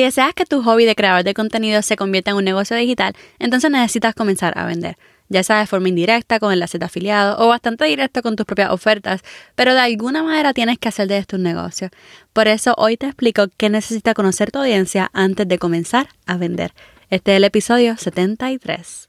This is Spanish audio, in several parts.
Si deseas que tu hobby de creador de contenido se convierta en un negocio digital, entonces necesitas comenzar a vender ya sea de forma indirecta con enlaces de afiliado o bastante directo con tus propias ofertas, pero de alguna manera tienes que hacer de esto un negocio. Por eso hoy te explico qué necesita conocer tu audiencia antes de comenzar a vender. Este es el episodio 73.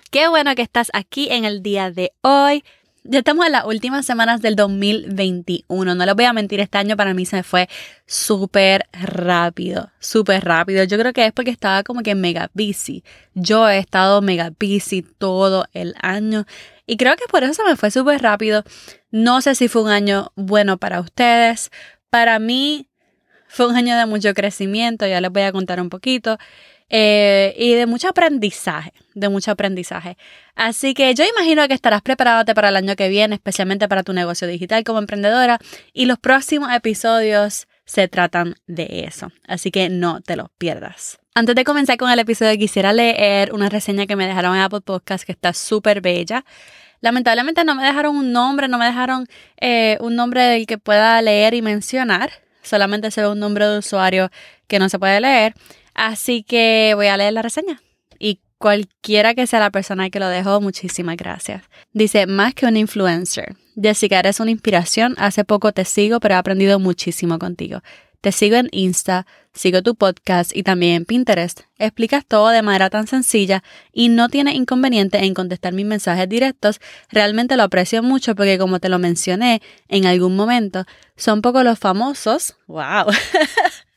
Qué bueno que estás aquí en el día de hoy. Ya estamos en las últimas semanas del 2021. No les voy a mentir, este año para mí se fue súper rápido, súper rápido. Yo creo que es porque estaba como que mega busy. Yo he estado mega busy todo el año y creo que por eso se me fue súper rápido. No sé si fue un año bueno para ustedes. Para mí fue un año de mucho crecimiento, ya les voy a contar un poquito. Eh, y de mucho aprendizaje, de mucho aprendizaje. Así que yo imagino que estarás preparándote para el año que viene, especialmente para tu negocio digital como emprendedora, y los próximos episodios se tratan de eso, así que no te los pierdas. Antes de comenzar con el episodio, quisiera leer una reseña que me dejaron en Apple Podcast que está súper bella. Lamentablemente no me dejaron un nombre, no me dejaron eh, un nombre del que pueda leer y mencionar. Solamente se ve un nombre de usuario que no se puede leer. Así que voy a leer la reseña. Y cualquiera que sea la persona que lo dejó, muchísimas gracias. Dice, más que un influencer. Jessica, eres una inspiración. Hace poco te sigo, pero he aprendido muchísimo contigo. Te sigo en Insta, sigo tu podcast y también en Pinterest. Explicas todo de manera tan sencilla y no tienes inconveniente en contestar mis mensajes directos. Realmente lo aprecio mucho porque como te lo mencioné en algún momento, son poco los famosos. ¡Wow!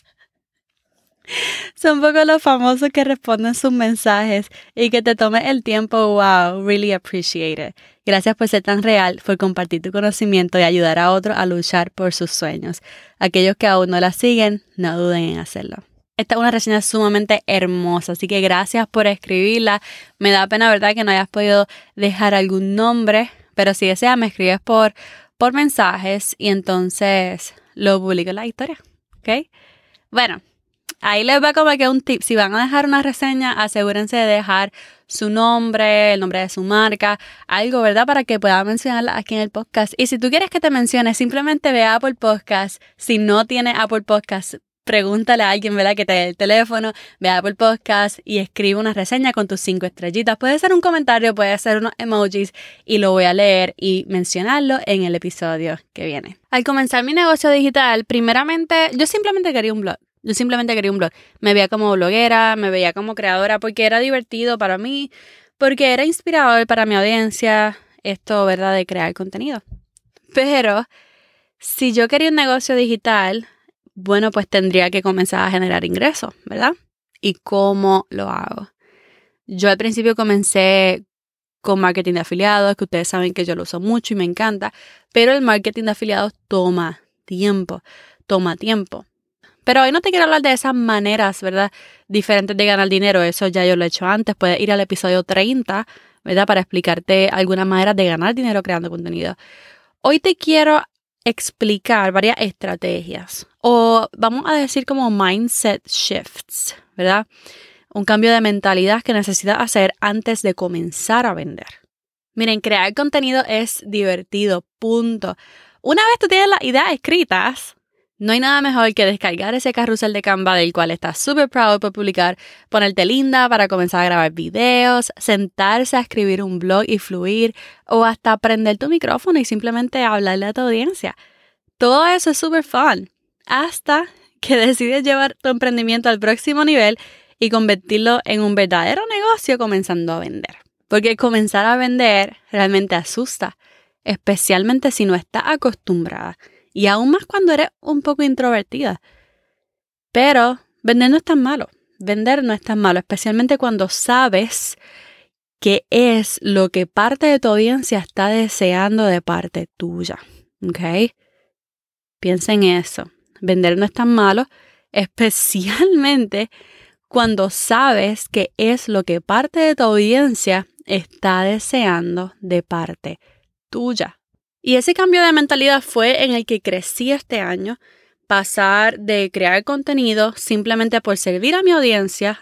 Son poco los famosos que responden sus mensajes y que te tomes el tiempo. Wow, really appreciate it. Gracias por ser tan real, por compartir tu conocimiento y ayudar a otros a luchar por sus sueños. Aquellos que aún no la siguen, no duden en hacerlo. Esta es una reseña sumamente hermosa, así que gracias por escribirla. Me da pena, ¿verdad?, que no hayas podido dejar algún nombre, pero si deseas, me escribes por, por mensajes y entonces lo publico en la historia. ¿Ok? Bueno, Ahí les va como que un tip. Si van a dejar una reseña, asegúrense de dejar su nombre, el nombre de su marca, algo, ¿verdad? Para que pueda mencionarla aquí en el podcast. Y si tú quieres que te mencione, simplemente ve a Apple Podcast. Si no tiene Apple Podcast, pregúntale a alguien, ¿verdad? Que te dé el teléfono, ve a Apple Podcast y escribe una reseña con tus cinco estrellitas. Puede ser un comentario, puede ser unos emojis y lo voy a leer y mencionarlo en el episodio que viene. Al comenzar mi negocio digital, primeramente yo simplemente quería un blog. Yo simplemente quería un blog. Me veía como bloguera, me veía como creadora porque era divertido para mí, porque era inspirador para mi audiencia esto, ¿verdad? De crear contenido. Pero si yo quería un negocio digital, bueno, pues tendría que comenzar a generar ingresos, ¿verdad? ¿Y cómo lo hago? Yo al principio comencé con marketing de afiliados, que ustedes saben que yo lo uso mucho y me encanta, pero el marketing de afiliados toma tiempo, toma tiempo. Pero hoy no te quiero hablar de esas maneras, ¿verdad? Diferentes de ganar dinero. Eso ya yo lo he hecho antes. Puedes ir al episodio 30, ¿verdad? Para explicarte algunas maneras de ganar dinero creando contenido. Hoy te quiero explicar varias estrategias o vamos a decir como mindset shifts, ¿verdad? Un cambio de mentalidad que necesitas hacer antes de comenzar a vender. Miren, crear contenido es divertido, punto. Una vez tú tienes las ideas escritas, no hay nada mejor que descargar ese carrusel de Canva del cual estás súper proud por publicar, ponerte linda para comenzar a grabar videos, sentarse a escribir un blog y fluir, o hasta prender tu micrófono y simplemente hablarle a tu audiencia. Todo eso es súper fun. Hasta que decides llevar tu emprendimiento al próximo nivel y convertirlo en un verdadero negocio comenzando a vender. Porque comenzar a vender realmente asusta, especialmente si no estás acostumbrada y aún más cuando eres un poco introvertida. Pero vender no es tan malo. Vender no es tan malo, especialmente cuando sabes qué es lo que parte de tu audiencia está deseando de parte tuya. ¿Ok? Piensa en eso. Vender no es tan malo, especialmente cuando sabes qué es lo que parte de tu audiencia está deseando de parte tuya. Y ese cambio de mentalidad fue en el que crecí este año, pasar de crear contenido simplemente por servir a mi audiencia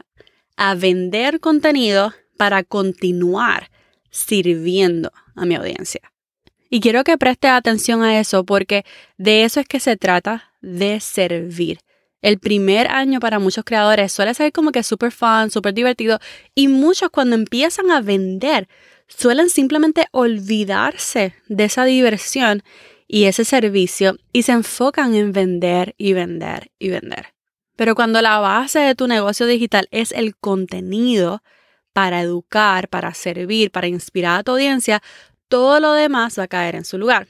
a vender contenido para continuar sirviendo a mi audiencia. Y quiero que prestes atención a eso porque de eso es que se trata, de servir. El primer año para muchos creadores suele ser como que súper fun, súper divertido y muchos cuando empiezan a vender suelen simplemente olvidarse de esa diversión y ese servicio y se enfocan en vender y vender y vender. Pero cuando la base de tu negocio digital es el contenido para educar, para servir, para inspirar a tu audiencia, todo lo demás va a caer en su lugar.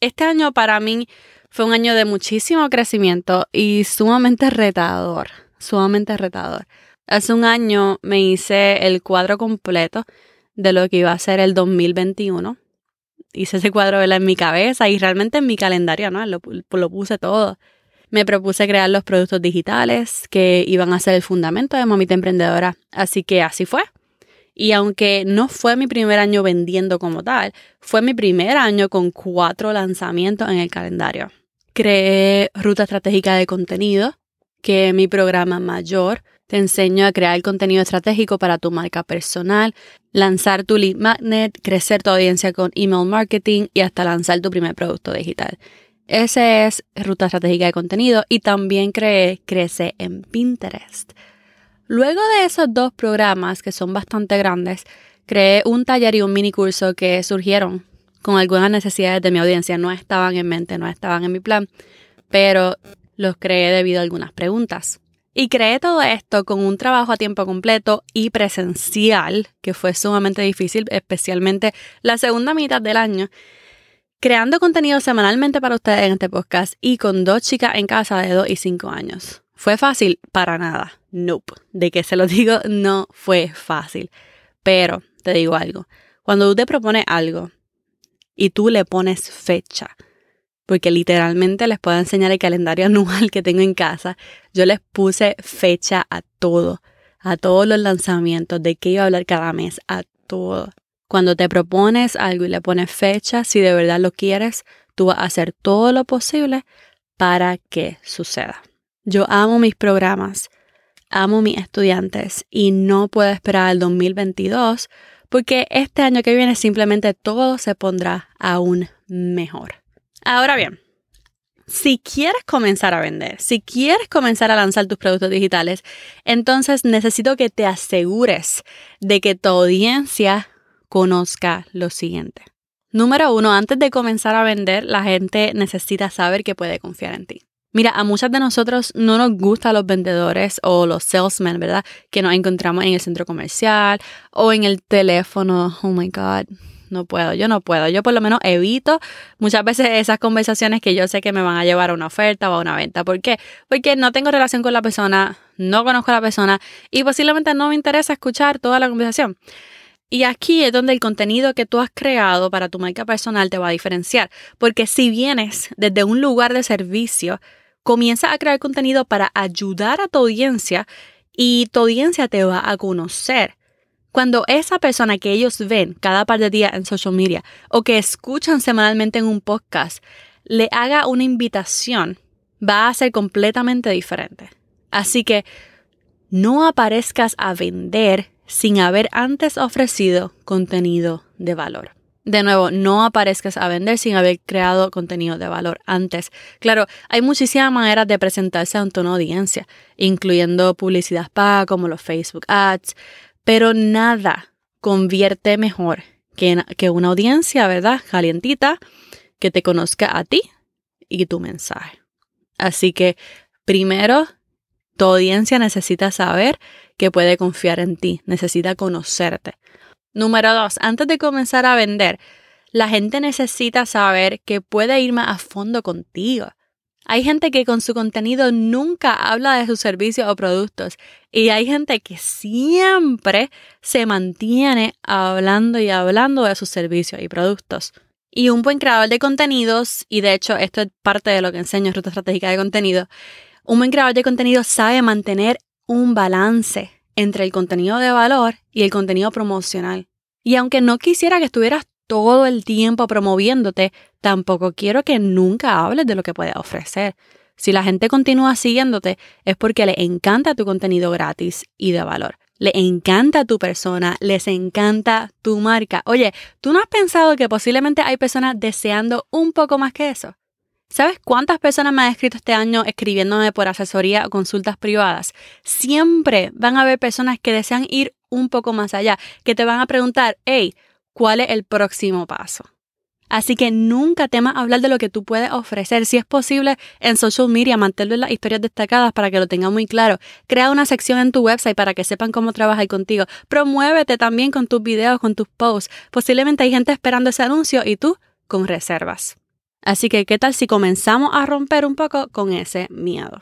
Este año para mí fue un año de muchísimo crecimiento y sumamente retador, sumamente retador. Hace un año me hice el cuadro completo de lo que iba a ser el 2021. Hice ese cuadro en mi cabeza y realmente en mi calendario, ¿no? Lo, lo puse todo. Me propuse crear los productos digitales que iban a ser el fundamento de Mamita Emprendedora. Así que así fue. Y aunque no fue mi primer año vendiendo como tal, fue mi primer año con cuatro lanzamientos en el calendario. Creé Ruta Estratégica de Contenido, que mi programa mayor. Enseño a crear contenido estratégico para tu marca personal, lanzar tu lead magnet, crecer tu audiencia con email marketing y hasta lanzar tu primer producto digital. Ese es Ruta Estratégica de Contenido y también creé Crece en Pinterest. Luego de esos dos programas, que son bastante grandes, creé un taller y un mini curso que surgieron con algunas necesidades de mi audiencia. No estaban en mente, no estaban en mi plan, pero los creé debido a algunas preguntas. Y creé todo esto con un trabajo a tiempo completo y presencial, que fue sumamente difícil, especialmente la segunda mitad del año, creando contenido semanalmente para ustedes en este podcast y con dos chicas en casa de 2 y 5 años. ¿Fue fácil? Para nada. Nope. De que se lo digo, no fue fácil. Pero te digo algo. Cuando tú te propones algo y tú le pones fecha. Porque literalmente les puedo enseñar el calendario anual que tengo en casa. Yo les puse fecha a todo, a todos los lanzamientos, de qué iba a hablar cada mes, a todo. Cuando te propones algo y le pones fecha, si de verdad lo quieres, tú vas a hacer todo lo posible para que suceda. Yo amo mis programas, amo mis estudiantes y no puedo esperar el 2022 porque este año que viene simplemente todo se pondrá aún mejor. Ahora bien, si quieres comenzar a vender, si quieres comenzar a lanzar tus productos digitales, entonces necesito que te asegures de que tu audiencia conozca lo siguiente. Número uno, antes de comenzar a vender, la gente necesita saber que puede confiar en ti. Mira, a muchas de nosotros no nos gustan los vendedores o los salesmen, ¿verdad? Que nos encontramos en el centro comercial o en el teléfono. Oh my God, no puedo, yo no puedo. Yo por lo menos evito muchas veces esas conversaciones que yo sé que me van a llevar a una oferta o a una venta. ¿Por qué? Porque no tengo relación con la persona, no conozco a la persona y posiblemente no me interesa escuchar toda la conversación. Y aquí es donde el contenido que tú has creado para tu marca personal te va a diferenciar. Porque si vienes desde un lugar de servicio, Comienza a crear contenido para ayudar a tu audiencia y tu audiencia te va a conocer. Cuando esa persona que ellos ven cada par de días en social media o que escuchan semanalmente en un podcast le haga una invitación, va a ser completamente diferente. Así que no aparezcas a vender sin haber antes ofrecido contenido de valor. De nuevo, no aparezcas a vender sin haber creado contenido de valor antes. Claro, hay muchísimas maneras de presentarse ante una audiencia, incluyendo publicidad paga como los Facebook Ads, pero nada convierte mejor que, una audiencia, ¿verdad? Calientita, que te conozca a ti y tu mensaje. Así que, primero, tu audiencia necesita saber que puede confiar en ti, necesita conocerte. Número dos, antes de comenzar a vender, la gente necesita saber que puede ir más a fondo contigo. Hay gente que con su contenido nunca habla de sus servicios o productos y hay gente que siempre se mantiene hablando y hablando de sus servicios y productos. Y un buen creador de contenidos, y de hecho esto es parte de lo que enseño en Ruta Estratégica de Contenido, un buen creador de contenido sabe mantener un balance entre el contenido de valor y el contenido promocional. Y aunque no quisiera que estuvieras todo el tiempo promoviéndote, tampoco quiero que nunca hables de lo que puedes ofrecer. Si la gente continúa siguiéndote es porque le encanta tu contenido gratis y de valor. Le encanta tu persona, les encanta tu marca. Oye, ¿tú no has pensado que posiblemente hay personas deseando un poco más que eso? ¿Sabes cuántas personas me han escrito este año escribiéndome por asesoría o consultas privadas? Siempre van a haber personas que desean ir un poco más allá, que te van a preguntar, hey, ¿cuál es el próximo paso? Así que nunca temas hablar de lo que tú puedes ofrecer. Si es posible, en social media, mantenerlo en las historias destacadas para que lo tengan muy claro. Crea una sección en tu website para que sepan cómo trabajar contigo. Promuévete también con tus videos, con tus posts. Posiblemente hay gente esperando ese anuncio y tú con reservas. Así que, ¿qué tal si comenzamos a romper un poco con ese miedo?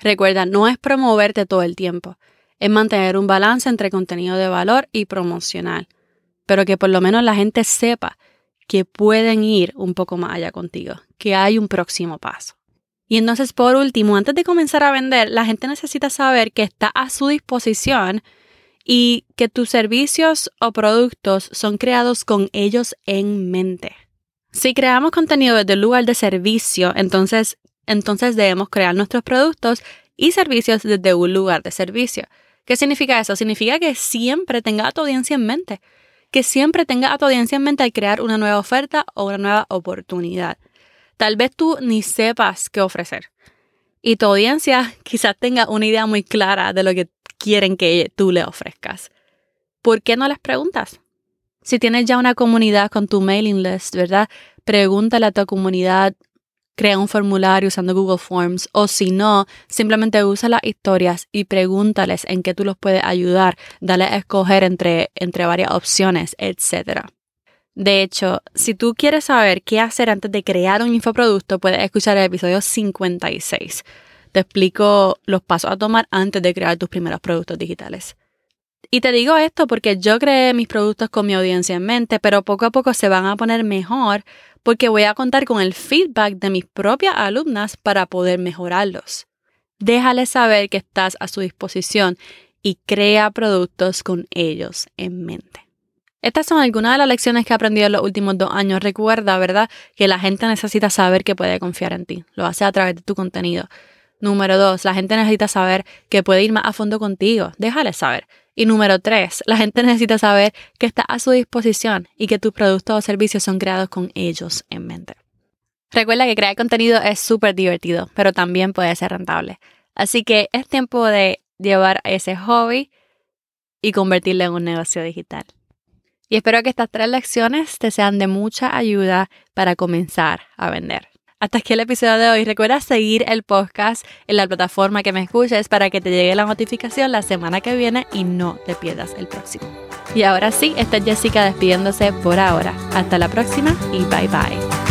Recuerda, no es promoverte todo el tiempo, es mantener un balance entre contenido de valor y promocional, pero que por lo menos la gente sepa que pueden ir un poco más allá contigo, que hay un próximo paso. Y entonces, por último, antes de comenzar a vender, la gente necesita saber que está a su disposición y que tus servicios o productos son creados con ellos en mente. Si creamos contenido desde el lugar de servicio, entonces, entonces debemos crear nuestros productos y servicios desde un lugar de servicio. ¿Qué significa eso? Significa que siempre tenga a tu audiencia en mente, que siempre tenga a tu audiencia en mente al crear una nueva oferta o una nueva oportunidad. Tal vez tú ni sepas qué ofrecer y tu audiencia quizás tenga una idea muy clara de lo que quieren que tú le ofrezcas. ¿Por qué no les preguntas? Si tienes ya una comunidad con tu mailing list, ¿verdad? Pregúntale a tu comunidad, crea un formulario usando Google Forms o si no, simplemente usa las historias y pregúntales en qué tú los puedes ayudar, dale a escoger entre, entre varias opciones, etc. De hecho, si tú quieres saber qué hacer antes de crear un infoproducto, puedes escuchar el episodio 56. Te explico los pasos a tomar antes de crear tus primeros productos digitales. Y te digo esto porque yo creé mis productos con mi audiencia en mente, pero poco a poco se van a poner mejor porque voy a contar con el feedback de mis propias alumnas para poder mejorarlos. Déjales saber que estás a su disposición y crea productos con ellos en mente. Estas son algunas de las lecciones que he aprendido en los últimos dos años. Recuerda, ¿verdad?, que la gente necesita saber que puede confiar en ti. Lo hace a través de tu contenido. Número dos, la gente necesita saber que puede ir más a fondo contigo. Déjales saber. Y número tres, la gente necesita saber que está a su disposición y que tus productos o servicios son creados con ellos en mente. Recuerda que crear contenido es súper divertido, pero también puede ser rentable. Así que es tiempo de llevar ese hobby y convertirlo en un negocio digital. Y espero que estas tres lecciones te sean de mucha ayuda para comenzar a vender. Hasta aquí el episodio de hoy. Recuerda seguir el podcast en la plataforma que me escuches para que te llegue la notificación la semana que viene y no te pierdas el próximo. Y ahora sí, esta es Jessica despidiéndose por ahora. Hasta la próxima y bye bye.